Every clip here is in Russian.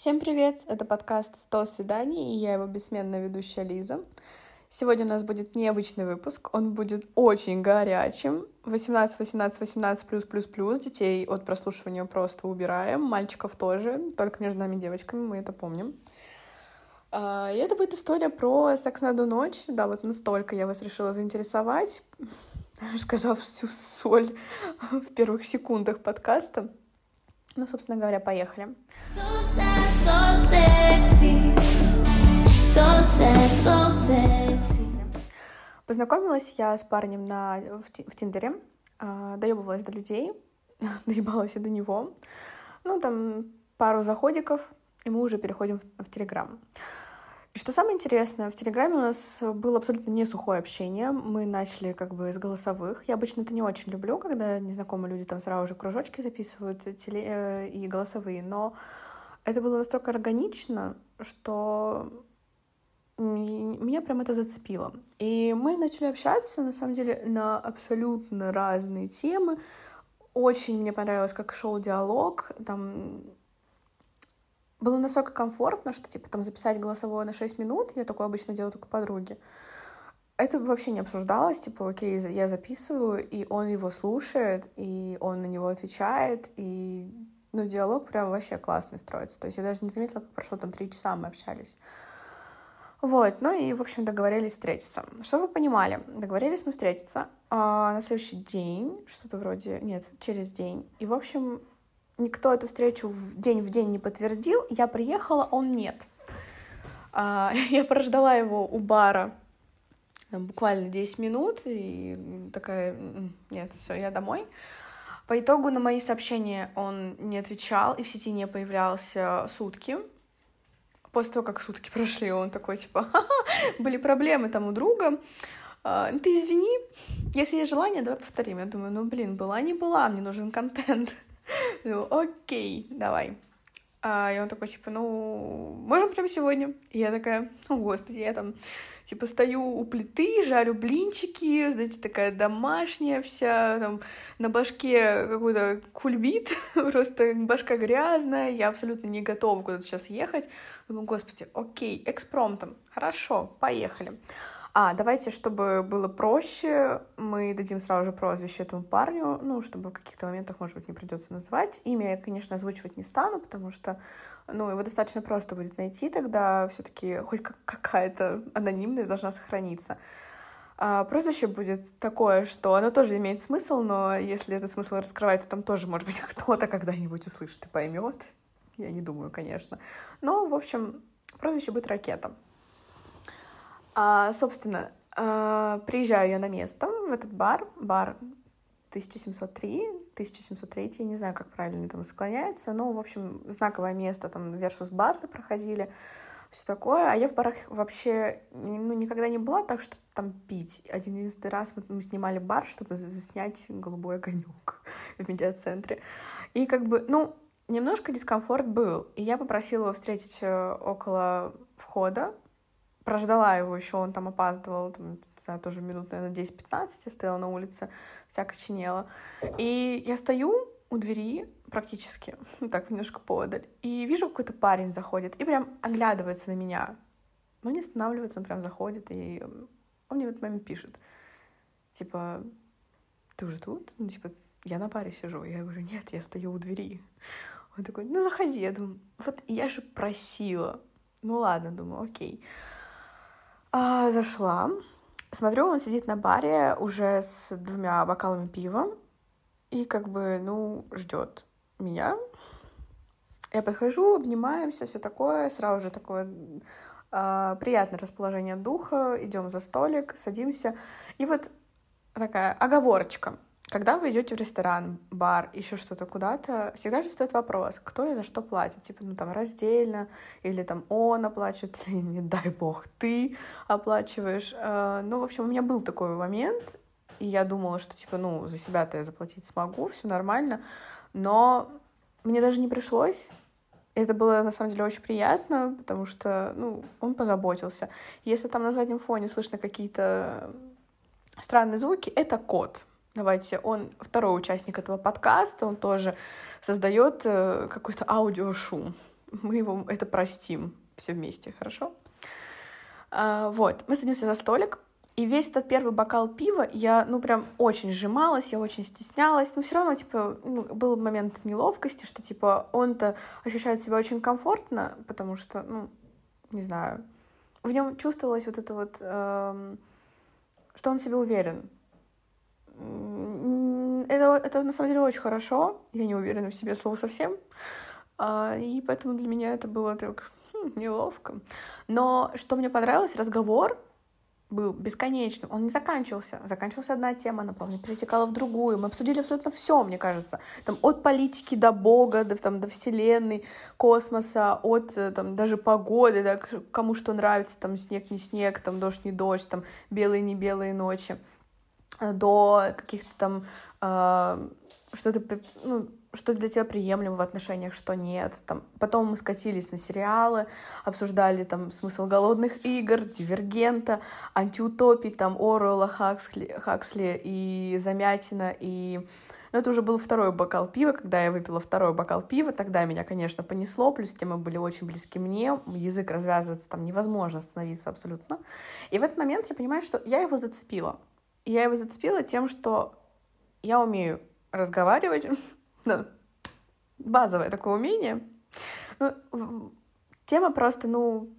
Всем привет! Это подкаст «100 свиданий» и я его бессменная ведущая Лиза. Сегодня у нас будет необычный выпуск, он будет очень горячим. 18, 18, 18, плюс, плюс, плюс. Детей от прослушивания просто убираем, мальчиков тоже, только между нами девочками, мы это помним. А, и это будет история про секс на одну ночь. Да, вот настолько я вас решила заинтересовать, рассказав всю соль в первых секундах подкаста. Ну, собственно говоря, поехали. So sad, so sexy. So sad, so sexy. Познакомилась я с парнем на, в, в Тиндере, э, доебывалась до людей, доебалась и до него. Ну, там пару заходиков, и мы уже переходим в, в Телеграм. И что самое интересное, в Телеграме у нас было абсолютно не сухое общение. Мы начали как бы с голосовых. Я обычно это не очень люблю, когда незнакомые люди там сразу же кружочки записывают теле... Э, и голосовые. Но это было настолько органично, что меня прям это зацепило. И мы начали общаться, на самом деле, на абсолютно разные темы. Очень мне понравилось, как шел диалог. Там было настолько комфортно, что, типа, там записать голосовое на 6 минут, я такое обычно делаю только подруге. Это вообще не обсуждалось, типа, окей, я записываю, и он его слушает, и он на него отвечает, и, ну, диалог прям вообще классный строится. То есть я даже не заметила, как прошло там три часа, мы общались. Вот, ну и, в общем, договорились встретиться. Что вы понимали? Договорились мы встретиться а, на следующий день, что-то вроде, нет, через день. И, в общем, никто эту встречу в день в день не подтвердил. Я приехала, он нет. А, я прождала его у бара там, буквально 10 минут и такая, нет, все, я домой. По итогу на мои сообщения он не отвечал и в сети не появлялся сутки. После того, как сутки прошли, он такой, типа, были проблемы там у друга. А, ты извини, если есть желание, давай повторим. Я думаю, ну, блин, была не была, мне нужен контент. Ну, окей, давай. А, и он такой, типа, ну, можем прямо сегодня? И я такая, о, господи, я там, типа, стою у плиты, жарю блинчики, знаете, такая домашняя вся, там, на башке какой-то кульбит, просто башка грязная, я абсолютно не готова куда-то сейчас ехать. Думаю, господи, окей, экспромтом, хорошо, поехали. А, давайте, чтобы было проще, мы дадим сразу же прозвище этому парню, ну, чтобы в каких-то моментах, может быть, не придется называть. Имя я, конечно, озвучивать не стану, потому что, ну, его достаточно просто будет найти, тогда все таки хоть какая-то анонимность должна сохраниться. А, прозвище будет такое, что оно тоже имеет смысл, но если этот смысл раскрывать, то там тоже, может быть, кто-то когда-нибудь услышит и поймет. Я не думаю, конечно. Но, в общем, прозвище будет «Ракета». А, собственно, а, приезжаю я на место, в этот бар, бар 1703, 1703, я не знаю, как правильно там склоняется, но, в общем, знаковое место, там, versus батлы проходили, все такое, а я в барах вообще ну, никогда не была так, чтобы там пить. Один из раз мы, мы снимали бар, чтобы заснять голубой огонек в медиацентре. И как бы, ну, немножко дискомфорт был. И я попросила его встретить э, около входа, прождала его еще, он там опаздывал, там, не знаю, тоже минут, наверное, 10-15 я стояла на улице, вся коченела. И я стою у двери практически, так, немножко подаль, и вижу, какой-то парень заходит и прям оглядывается на меня. Но не останавливается, он прям заходит, и он мне в этот момент пишет, типа, ты уже тут? Ну, типа, я на паре сижу. Я говорю, нет, я стою у двери. Он такой, ну, заходи. Я думаю, вот я же просила. Ну, ладно, думаю, окей. А, зашла. Смотрю, он сидит на баре уже с двумя бокалами пива. И как бы, ну, ждет меня. Я подхожу, обнимаемся, все такое. Сразу же такое э, приятное расположение духа. Идем за столик, садимся. И вот такая оговорочка. Когда вы идете в ресторан, бар, еще что-то куда-то, всегда же стоит вопрос, кто и за что платит. Типа, ну там раздельно, или там он оплачивает, или не дай бог ты оплачиваешь. Э, ну, в общем, у меня был такой момент, и я думала, что типа, ну, за себя-то я заплатить смогу, все нормально. Но мне даже не пришлось. Это было, на самом деле, очень приятно, потому что, ну, он позаботился. Если там на заднем фоне слышно какие-то странные звуки, это кот. Давайте, он второй участник этого подкаста, он тоже создает э, какой-то аудиошум. мы его это простим все вместе, хорошо? А, вот, мы садимся за столик, и весь этот первый бокал пива я, ну, прям очень сжималась, я очень стеснялась, но все равно, типа, ну, был момент неловкости, что, типа, он-то ощущает себя очень комфортно, потому что, ну, не знаю, в нем чувствовалось вот это вот, эм, что он себе уверен. Это, это на самом деле очень хорошо, я не уверена в себе слово совсем, а, и поэтому для меня это было так хм, неловко. Но что мне понравилось, разговор был бесконечным, он не заканчивался. Заканчивалась одна тема, она плавно перетекала в другую. Мы обсудили абсолютно все, мне кажется. Там, от политики до Бога, до, там, до Вселенной, космоса, от э, там, даже погоды, да, кому что нравится, там, снег, не снег, там, дождь, не дождь, там, белые, не белые ночи, до каких-то там э, что-то, ну, что для тебя приемлемо в отношениях, что нет. Там, потом мы скатились на сериалы, обсуждали там смысл голодных игр, дивергента, антиутопий, там Оруэлла, Хаксли, Хаксли и Замятина, и... Но это уже был второй бокал пива, когда я выпила второй бокал пива, тогда меня, конечно, понесло, плюс темы были очень близки мне, язык развязывается там невозможно остановиться абсолютно. И в этот момент я понимаю, что я его зацепила. Я его зацепила тем, что я умею разговаривать, базовое такое умение. Ну, тема просто, ну,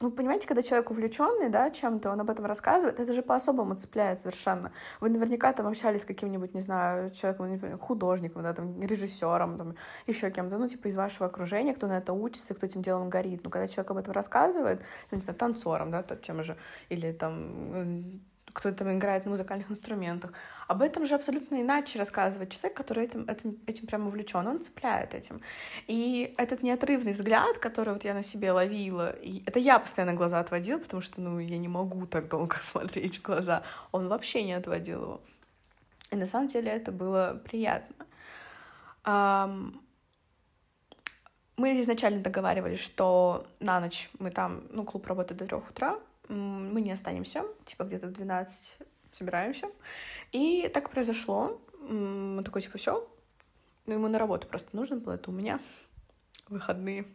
ну, понимаете, когда человек увлеченный, да, чем-то, он об этом рассказывает, это же по-особому цепляет совершенно. Вы наверняка там общались с каким-нибудь, не знаю, человеком, например, художником, да, там, режиссером, там, еще кем-то, ну, типа из вашего окружения, кто на это учится, кто этим делом горит. Ну, когда человек об этом рассказывает, ну, не знаю, танцором, да, тем же, или там кто там играет на музыкальных инструментах. Об этом же абсолютно иначе рассказывает человек, который этим, этим, этим прям увлечен, он цепляет этим. И этот неотрывный взгляд, который вот я на себе ловила, и это я постоянно глаза отводила, потому что, ну, я не могу так долго смотреть в глаза, он вообще не отводил его. И на самом деле это было приятно. Мы изначально договаривались, что на ночь мы там, ну, клуб работает до трех утра, мы не останемся, типа где-то в 12 собираемся. И так произошло. Мы такой, типа, все. Ну, ему на работу просто нужно было, это у меня выходные.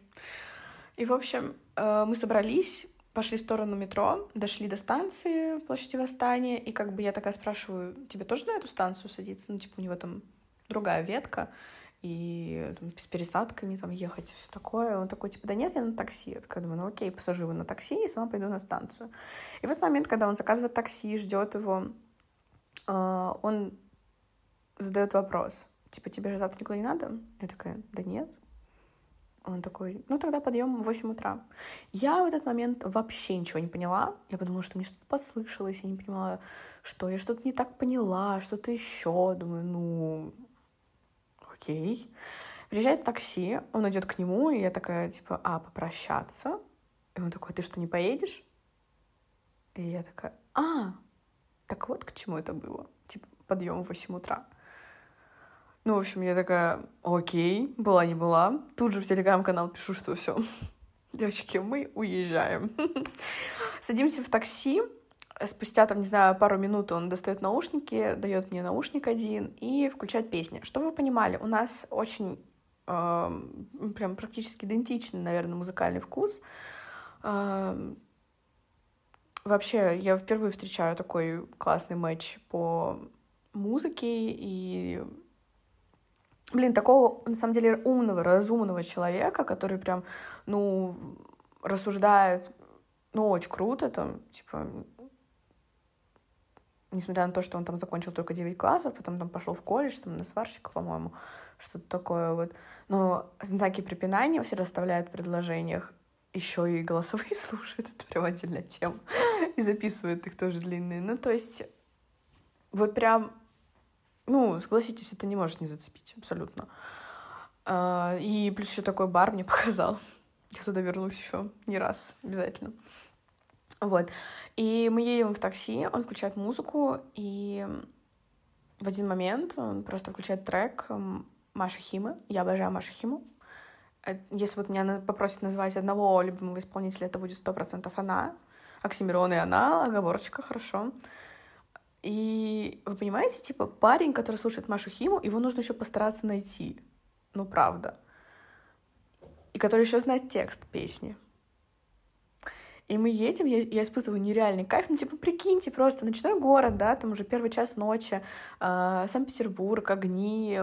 И, в общем, э, мы собрались, пошли в сторону метро, дошли до станции площади Восстания, и как бы я такая спрашиваю, тебе тоже на эту станцию садиться? Ну, типа, у него там другая ветка и там, с пересадками там ехать, все такое. Он такой, типа, да нет, я на такси. Я такая думаю, ну окей, посажу его на такси и сама пойду на станцию. И в этот момент, когда он заказывает такси, ждет его, а, он задает вопрос, типа, тебе же завтра никуда не надо? Я такая, да нет. Он такой, ну тогда подъем в 8 утра. Я в этот момент вообще ничего не поняла. Я подумала, что мне что-то послышалось, я не понимала, что я что-то не так поняла, что-то еще. Думаю, ну, окей. Приезжает такси, он идет к нему, и я такая, типа, а, попрощаться? И он такой, ты что, не поедешь? И я такая, а, так вот к чему это было. Типа, подъем в 8 утра. Ну, в общем, я такая, окей, была не была. Тут же в телеграм-канал пишу, что все, девочки, мы уезжаем. Садимся в такси, Спустя, там, не знаю, пару минут он достает наушники, дает мне наушник один и включает песни. Чтобы вы понимали, у нас очень э, прям практически идентичный, наверное, музыкальный вкус. Э, вообще, я впервые встречаю такой классный матч по музыке и блин, такого, на самом деле, умного, разумного человека, который прям, ну, рассуждает, ну, очень круто, там, типа, несмотря на то, что он там закончил только 9 классов, потом там пошел в колледж, там на сварщика, по-моему, что-то такое вот. Но знаки препинания все расставляют в предложениях, еще и голосовые слушают, это прям отдельная тема, и записывают их тоже длинные. Ну, то есть, вот прям, ну, согласитесь, это не может не зацепить, абсолютно. А, и плюс еще такой бар мне показал. Я туда вернусь еще не раз, обязательно. Вот. И мы едем в такси, он включает музыку, и в один момент он просто включает трек Маши Химы. Я обожаю Машу Химу. Э, если вот меня попросят назвать одного любимого исполнителя, это будет сто процентов она. Оксимирон и она, оговорочка, хорошо. И вы понимаете, типа, парень, который слушает Машу Химу, его нужно еще постараться найти. Ну, правда. и который еще знает текст песни. И мы едем, я, я испытываю нереальный кайф. Ну, типа, прикиньте, просто ночной город, да, там уже первый час ночи, э, Санкт-Петербург, огни,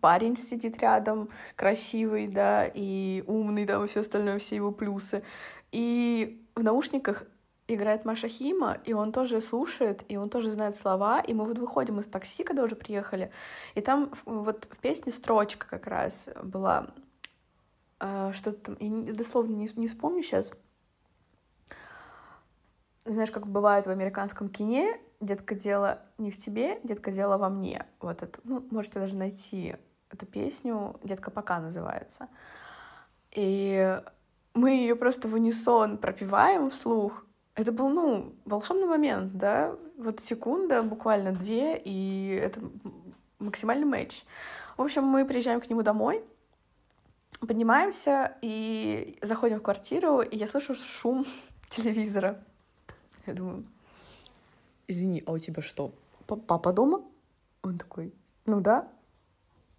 парень сидит рядом, красивый, да, и умный, да, и все остальное, все его плюсы. И в наушниках играет Маша Хима, и он тоже слушает, и он тоже знает слова, и мы вот выходим из такси, когда уже приехали, и там вот в песне строчка как раз была, э, что-то там, я дословно не, не вспомню сейчас, знаешь, как бывает в американском кине, детка, дело не в тебе, детка, дело во мне. Вот это, ну, можете даже найти эту песню, детка пока называется. И мы ее просто в унисон пропиваем вслух. Это был, ну, волшебный момент, да, вот секунда, буквально две, и это максимальный матч. В общем, мы приезжаем к нему домой, поднимаемся и заходим в квартиру, и я слышу шум телевизора. Я думаю, извини, а у тебя что, папа дома? Он такой, ну да.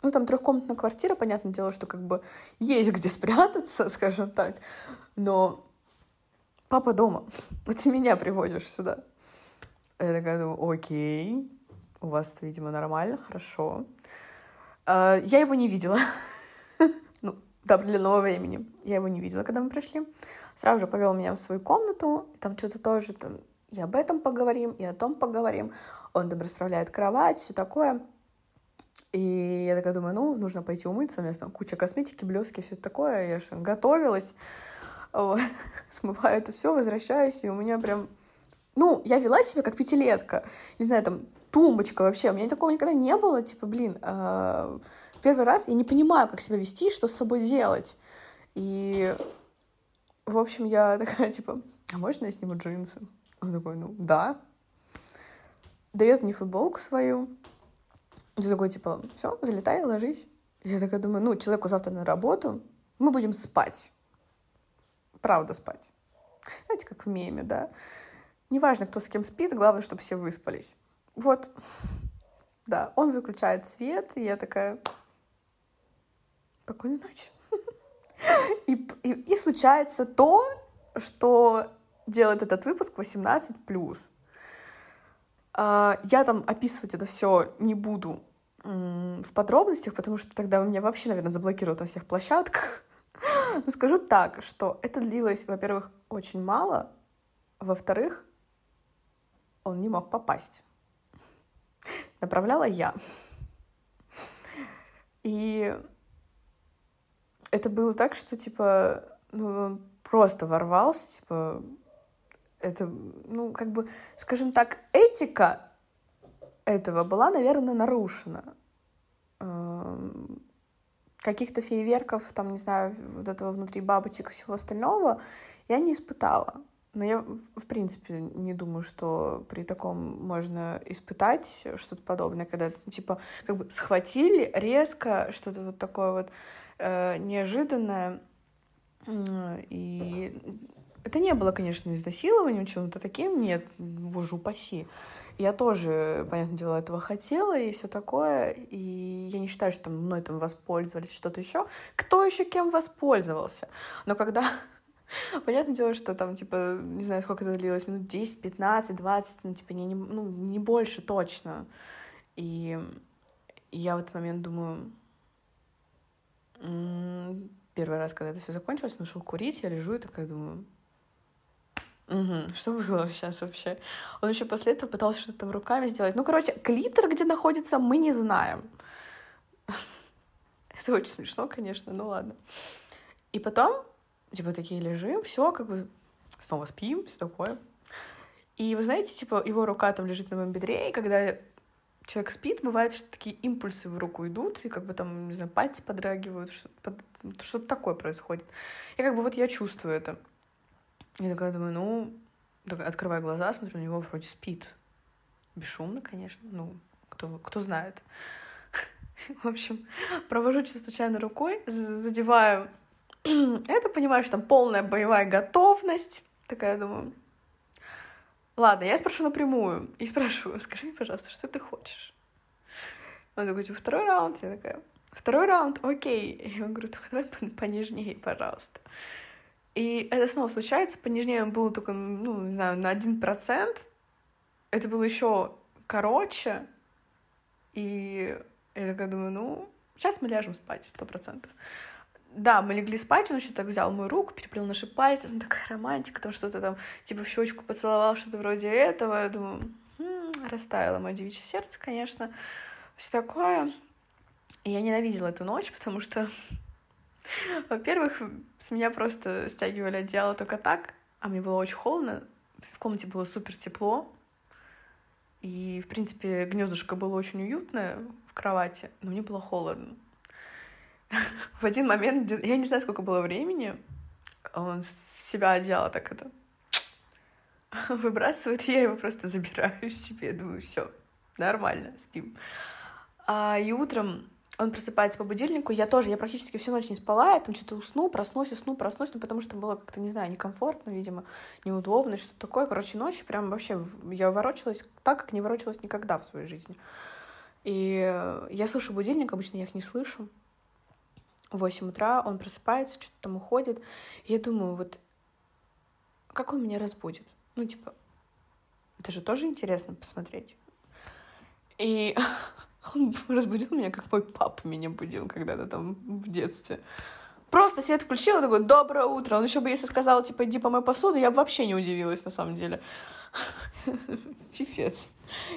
Ну, там трехкомнатная квартира, понятное дело, что как бы есть где спрятаться, скажем так, но папа дома, ты меня приводишь сюда. Я такая думаю, окей, у вас видимо, нормально, хорошо. А, я его не видела, до определенного времени. Я его не видела, когда мы пришли сразу же повел меня в свою комнату, там что-то тоже там, и об этом поговорим, и о том поговорим. Он там расправляет кровать, все такое. И я такая думаю, ну, нужно пойти умыться, у меня там куча косметики, блески, все такое. Я же готовилась, вот. смываю это все, возвращаюсь, и у меня прям... Ну, я вела себя как пятилетка. Не знаю, там, тумбочка вообще. У меня такого никогда не было. Типа, блин, э, первый раз я не понимаю, как себя вести, что с собой делать. И в общем, я такая, типа, а можно я сниму джинсы? Он такой, ну, да. Дает мне футболку свою. Я такой, типа, все, залетай, ложись. Я такая думаю, ну, человеку завтра на работу, мы будем спать. Правда спать. Знаете, как в меме, да? Неважно, кто с кем спит, главное, чтобы все выспались. Вот. Да, он выключает свет, и я такая... Спокойной ночи. И, и, и случается то, что делает этот выпуск 18+. А, я там описывать это все не буду в подробностях, потому что тогда меня вообще, наверное, заблокируют на всех площадках. Но скажу так, что это длилось, во-первых, очень мало, во-вторых, он не мог попасть. Направляла я. И это было так, что, типа, ну, он просто ворвался, типа, это, ну, как бы, скажем так, этика этого была, наверное, нарушена. Эм, каких-то фейерверков, там, не знаю, вот этого внутри бабочек и всего остального я не испытала. Но я, в принципе, не думаю, что при таком можно испытать что-то подобное, когда, типа, как бы схватили резко, что-то вот такое вот э, неожиданное. И это не было, конечно, изнасилованием, чем-то таким, нет, боже упаси. Я тоже, понятное дело, этого хотела и все такое, и я не считаю, что мной там воспользовались, что-то еще. Кто еще кем воспользовался? Но когда Понятное дело, что там, типа, не знаю, сколько это длилось, минут 10, 15, 20, ну, типа, не, не, ну, не больше точно. И я в этот момент думаю, Первый раз, когда это все закончилось, он ушел курить, я лежу и такая думаю, Угу, что было сейчас вообще? Он еще после этого пытался что-то там руками сделать. Ну, короче, клитор, где находится, мы не знаем. Это очень смешно, конечно, ну ладно. И потом, типа, такие лежим, все, как бы снова спим, все такое. И вы знаете, типа, его рука там лежит на моем бедре, и когда человек спит, бывает, что такие импульсы в руку идут, и как бы там, не знаю, пальцы подрагивают, что-то, что-то такое происходит. И как бы вот я чувствую это. Я такая думаю, ну, открываю глаза, смотрю, у него вроде спит. Бесшумно, конечно, ну, кто, кто знает. В общем, провожу чисто случайно рукой, задеваю это, понимаю, что там полная боевая готовность. Такая, думаю, Ладно, я спрошу напрямую. И спрашиваю, скажи мне, пожалуйста, что ты хочешь? Он такой, типа, второй раунд. Я такая, Второй раунд, окей. Я говорю, только давай понежнее, пожалуйста. И это снова случается, понежнее было только, ну, не знаю, на один процент. Это было еще короче. И я такая думаю, ну, сейчас мы ляжем спать, сто процентов. Да, мы легли спать, он еще так взял мою руку, переплел наши пальцы, ну, такая романтика, там что-то там, типа в щечку поцеловал, что-то вроде этого. Я думаю, м-м, растаяло мое девичье сердце, конечно, все такое. И я ненавидела эту ночь, потому что, во-первых, с меня просто стягивали одеяло только так, а мне было очень холодно, в комнате было супер тепло, и, в принципе, гнездышко было очень уютное в кровати, но мне было холодно. В один момент, я не знаю, сколько было времени, он себя одеяло так это выбрасывает, я его просто забираю себе, думаю, все, нормально, спим. А, и утром он просыпается по будильнику, я тоже, я практически всю ночь не спала, я там что-то усну, проснусь, усну, проснусь, ну, потому что было как-то, не знаю, некомфортно, видимо, неудобно, что-то такое. Короче, ночью прям вообще я ворочалась так, как не ворочалась никогда в своей жизни. И я слышу будильник, обычно я их не слышу. В 8 утра он просыпается, что-то там уходит. Я думаю, вот как он меня разбудит? Ну, типа, это же тоже интересно посмотреть. И Он разбудил меня, как мой папа меня будил когда-то там в детстве. Просто свет включил, такой, доброе утро. Он еще бы, если сказал, типа, иди помой посуду, я бы вообще не удивилась, на самом деле. Пипец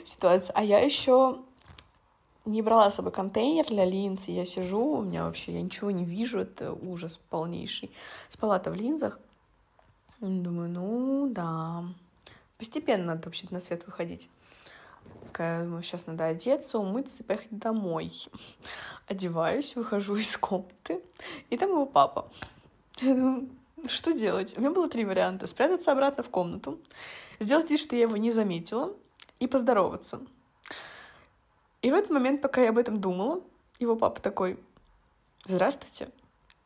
ситуация. А я еще не брала с собой контейнер для линз, я сижу, у меня вообще, я ничего не вижу, это ужас полнейший. Спала-то в линзах. Думаю, ну, да. Постепенно надо вообще на свет выходить. Такая, ну, сейчас надо одеться, умыться и поехать домой. Одеваюсь, выхожу из комнаты, и там его папа. Я думаю, что делать? У меня было три варианта. Спрятаться обратно в комнату, сделать вид, что я его не заметила, и поздороваться. И в этот момент, пока я об этом думала, его папа такой, здравствуйте.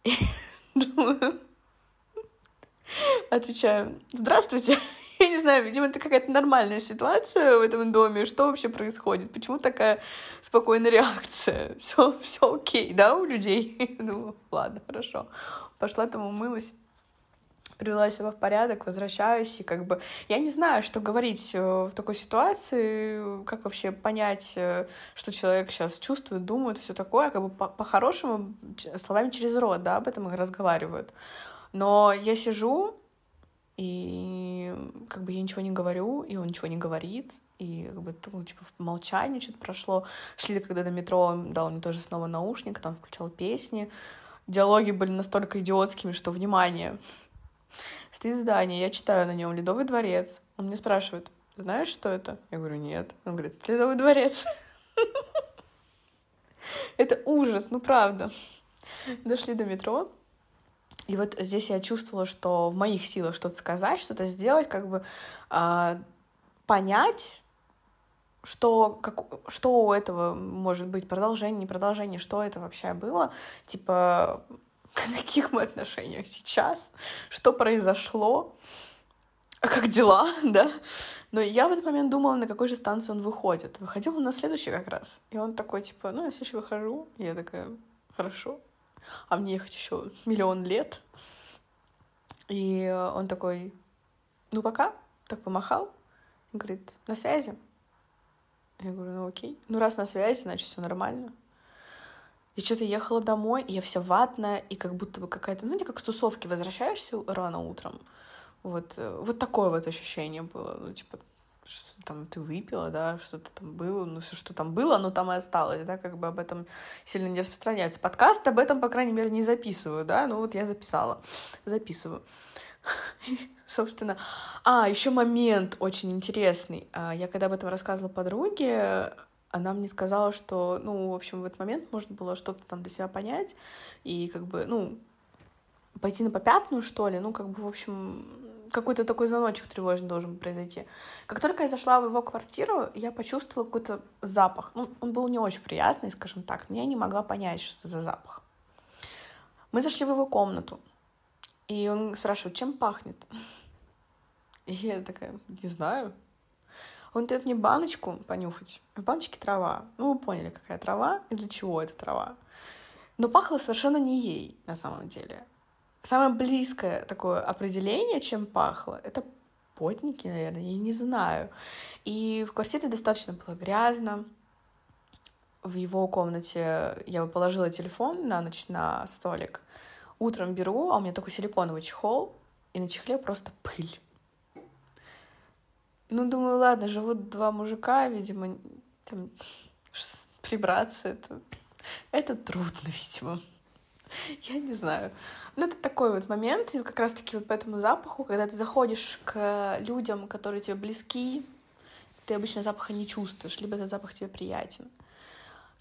И думаю, отвечаю, здравствуйте. Я не знаю, видимо, это какая-то нормальная ситуация в этом доме. Что вообще происходит? Почему такая спокойная реакция? Все, все окей, да, у людей? Думаю, ладно, хорошо. Пошла там умылась привела себя в порядок, возвращаюсь, и как бы я не знаю, что говорить э, в такой ситуации, как вообще понять, э, что человек сейчас чувствует, думает, все такое, как бы по-хорошему словами через рот, да, об этом разговаривают. Но я сижу, и как бы я ничего не говорю, и он ничего не говорит, и как бы, ну, типа, в молчании что-то прошло. Шли, когда до метро, он дал мне тоже снова наушник, там включал песни. Диалоги были настолько идиотскими, что, внимание, стоит здание, я читаю на нем «Ледовый дворец». Он мне спрашивает, знаешь, что это? Я говорю, нет. Он говорит, «Ледовый дворец». Это ужас, ну правда. Дошли до метро, и вот здесь я чувствовала, что в моих силах что-то сказать, что-то сделать, как бы э, понять, что, как, что у этого может быть продолжение, не продолжение, что это вообще было, типа, в каких мы отношениях сейчас, что произошло, а как дела, да? Но я в этот момент думала, на какой же станции он выходит. Выходил он на следующий как раз. И он такой, типа, ну, я следующий выхожу. И я такая, хорошо а мне ехать еще миллион лет. И он такой, ну пока, так помахал, и говорит, на связи. Я говорю, ну окей. Ну раз на связи, значит все нормально. И что-то ехала домой, и я вся ватная, и как будто бы какая-то, знаете, как с тусовки возвращаешься рано утром. Вот, э, вот такое вот ощущение было. Ну, типа, что там ты выпила, да, что-то там было, ну, все, что там было, оно там и осталось, да, как бы об этом сильно не распространяются. Подкаст об этом, по крайней мере, не записываю, да, ну вот я записала, записываю. Собственно, а, еще момент очень интересный. А, я когда об этом рассказывала подруге, она мне сказала, что, ну, в общем, в этот момент можно было что-то там для себя понять и как бы, ну, пойти на попятную, что ли, ну, как бы, в общем, какой-то такой звоночек тревожный должен произойти. Как только я зашла в его квартиру, я почувствовала какой-то запах. Ну, он был не очень приятный, скажем так, но я не могла понять, что это за запах. Мы зашли в его комнату, и он спрашивает, чем пахнет? И я такая, не знаю. Он дает мне баночку понюхать. В баночке трава. Ну, вы поняли, какая трава и для чего эта трава. но пахло совершенно не ей на самом деле. Самое близкое такое определение, чем пахло, это потники, наверное, я не знаю. И в квартире достаточно было грязно. В его комнате я положила телефон на ночь на столик. Утром беру, а у меня такой силиконовый чехол, и на чехле просто пыль. Ну, думаю, ладно, живут два мужика, видимо, там, прибраться, это, это трудно, видимо. Я не знаю. Ну, это такой вот момент, и как раз-таки вот по этому запаху, когда ты заходишь к людям, которые тебе близки, ты обычно запаха не чувствуешь, либо этот запах тебе приятен.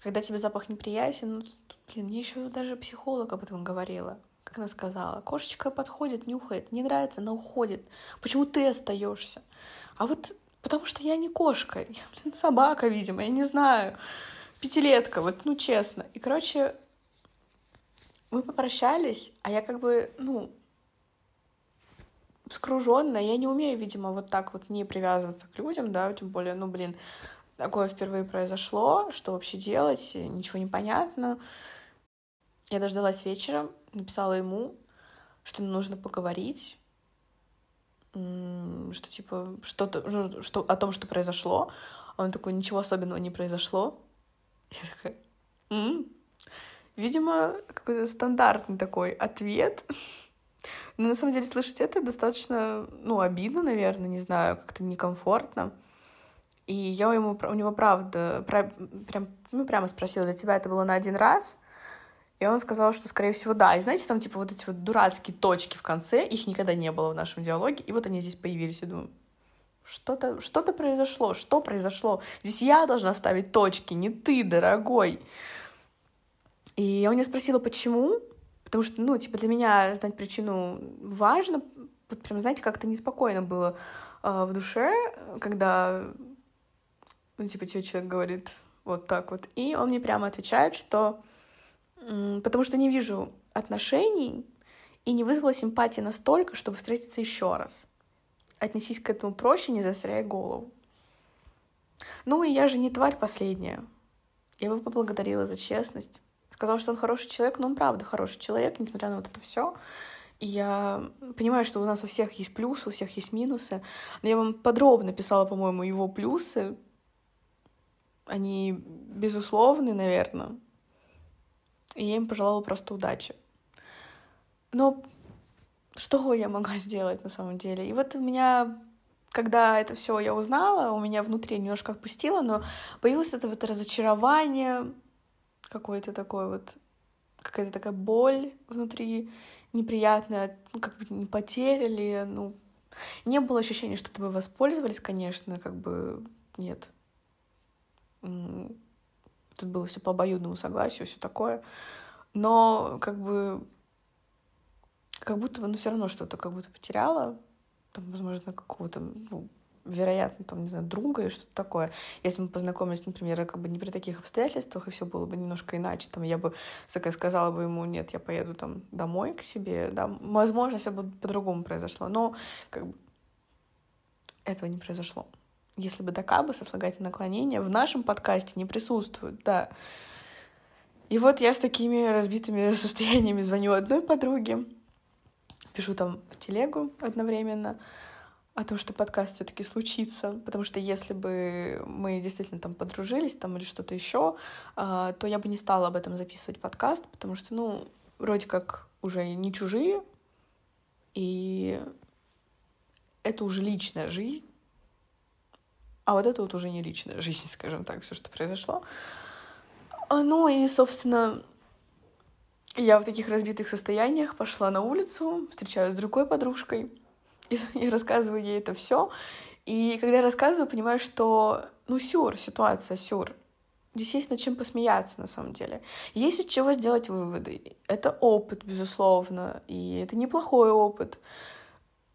Когда тебе запах неприятен, ну, блин, мне еще даже психолог об этом говорила, как она сказала. Кошечка подходит, нюхает, не нравится, она уходит. Почему ты остаешься? А вот потому что я не кошка, я, блин, собака, видимо, я не знаю. Пятилетка, вот, ну, честно. И, короче, мы попрощались, а я как бы, ну, скруженная, я не умею, видимо, вот так вот не привязываться к людям, да, тем более, ну, блин, такое впервые произошло, что вообще делать, ничего не понятно. Я дождалась вечера, написала ему, что нужно поговорить, что типа что-то, ну, что о том, что произошло. Он такой, ничего особенного не произошло. Я такая, м-м". видимо, какой-то стандартный такой ответ. Но на самом деле слышать это достаточно, ну, обидно, наверное, не знаю, как-то некомфортно. И я ему, у него, правда, прям, ну, прямо спросила, для тебя это было на один раз? И он сказал, что, скорее всего, да. И знаете, там, типа, вот эти вот дурацкие точки в конце, их никогда не было в нашем диалоге, и вот они здесь появились. Я думаю, что-то что произошло, что произошло? Здесь я должна ставить точки, не ты, дорогой. И я у него спросила, почему, потому что, ну, типа, для меня знать причину важно. Вот прям, знаете, как-то неспокойно было э, в душе, когда ну, типа, тебе человек говорит вот так вот. И он мне прямо отвечает, что потому что не вижу отношений и не вызвала симпатии настолько, чтобы встретиться еще раз. Отнесись к этому проще, не засоряй голову. Ну и я же не тварь последняя. Я его поблагодарила за честность. Сказала, что он хороший человек, но он правда хороший человек, несмотря на вот это все. И я понимаю, что у нас у всех есть плюсы, у всех есть минусы. Но я вам подробно писала, по-моему, его плюсы, они безусловны, наверное. И я им пожелала просто удачи. Но что я могла сделать на самом деле? И вот у меня, когда это все я узнала, у меня внутри немножко отпустило, но появилось это вот разочарование, какое-то такое вот, какая-то такая боль внутри неприятная, ну, как бы не потеряли, ну, не было ощущения, что тобой воспользовались, конечно, как бы нет. Тут было все по обоюдному согласию, все такое. Но как бы как будто бы, ну, все равно что-то как будто потеряла. Там, возможно, какого-то, ну, вероятно, там, не знаю, друга или что-то такое. Если мы познакомились, например, как бы не при таких обстоятельствах, и все было бы немножко иначе, там, я бы такая сказала бы ему, нет, я поеду там домой к себе, да, возможно, все бы по-другому произошло, но как бы этого не произошло если бы докабы, сослагательное наклонение, в нашем подкасте не присутствуют, да. И вот я с такими разбитыми состояниями звоню одной подруге, пишу там в телегу одновременно о том, что подкаст все-таки случится, потому что если бы мы действительно там подружились там или что-то еще, а, то я бы не стала об этом записывать подкаст, потому что, ну, вроде как уже не чужие, и это уже личная жизнь, а вот это вот уже не личная жизнь, скажем так, все, что произошло. А, ну и, собственно, я в таких разбитых состояниях пошла на улицу, встречаюсь с другой подружкой и, и рассказываю ей это все. И когда я рассказываю, понимаю, что, ну, сюр, ситуация сюр. Здесь есть над чем посмеяться, на самом деле. Есть от чего сделать выводы. Это опыт, безусловно, и это неплохой опыт.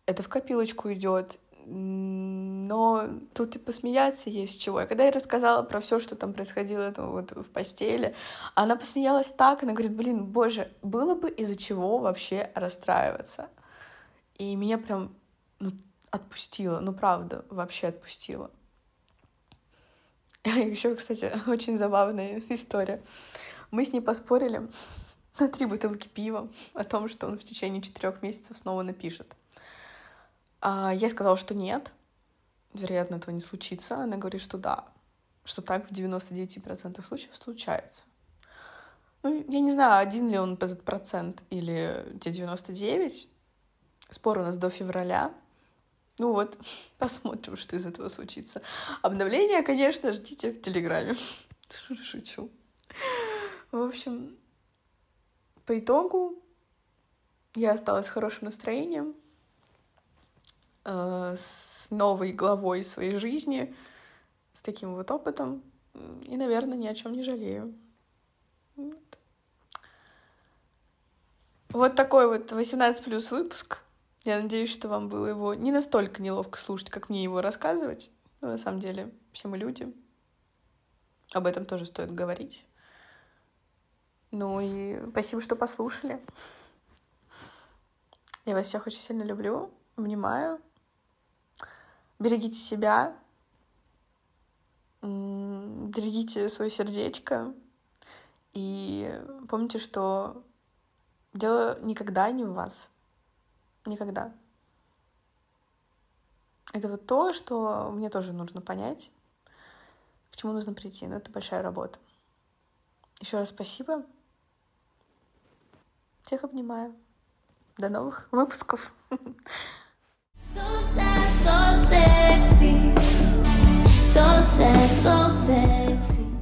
Это в копилочку идет но тут и посмеяться есть чего. И когда я рассказала про все, что там происходило там, вот в постели, она посмеялась так, она говорит, блин, боже, было бы из-за чего вообще расстраиваться. И меня прям ну, отпустило, ну правда, вообще отпустило. Еще, кстати, очень забавная история. Мы с ней поспорили, на три бутылки пива о том, что он в течение четырех месяцев снова напишет. А я сказала, что нет, вероятно, этого не случится. Она говорит, что да, что так в 99% случаев случается. Ну, я не знаю, один ли он этот процент или те 99. Спор у нас до февраля. Ну вот, посмотрим, что из этого случится. Обновление, конечно, ждите в Телеграме. Шучу. В общем, по итогу я осталась с хорошим настроением, э, с новой главой своей жизни, с таким вот опытом. И, наверное, ни о чем не жалею. Вот, вот такой вот 18 плюс выпуск. Я надеюсь, что вам было его не настолько неловко слушать, как мне его рассказывать. Но на самом деле все мы люди. Об этом тоже стоит говорить. Ну и спасибо, что послушали. Я вас всех очень сильно люблю, обнимаю. Берегите себя, берегите свое сердечко. И помните, что дело никогда не в вас. Никогда. Это вот то, что мне тоже нужно понять, к чему нужно прийти. Но это большая работа. Еще раз спасибо. Всех обнимаю. До новых выпусков. So sad, so sexy. So sad, so sexy.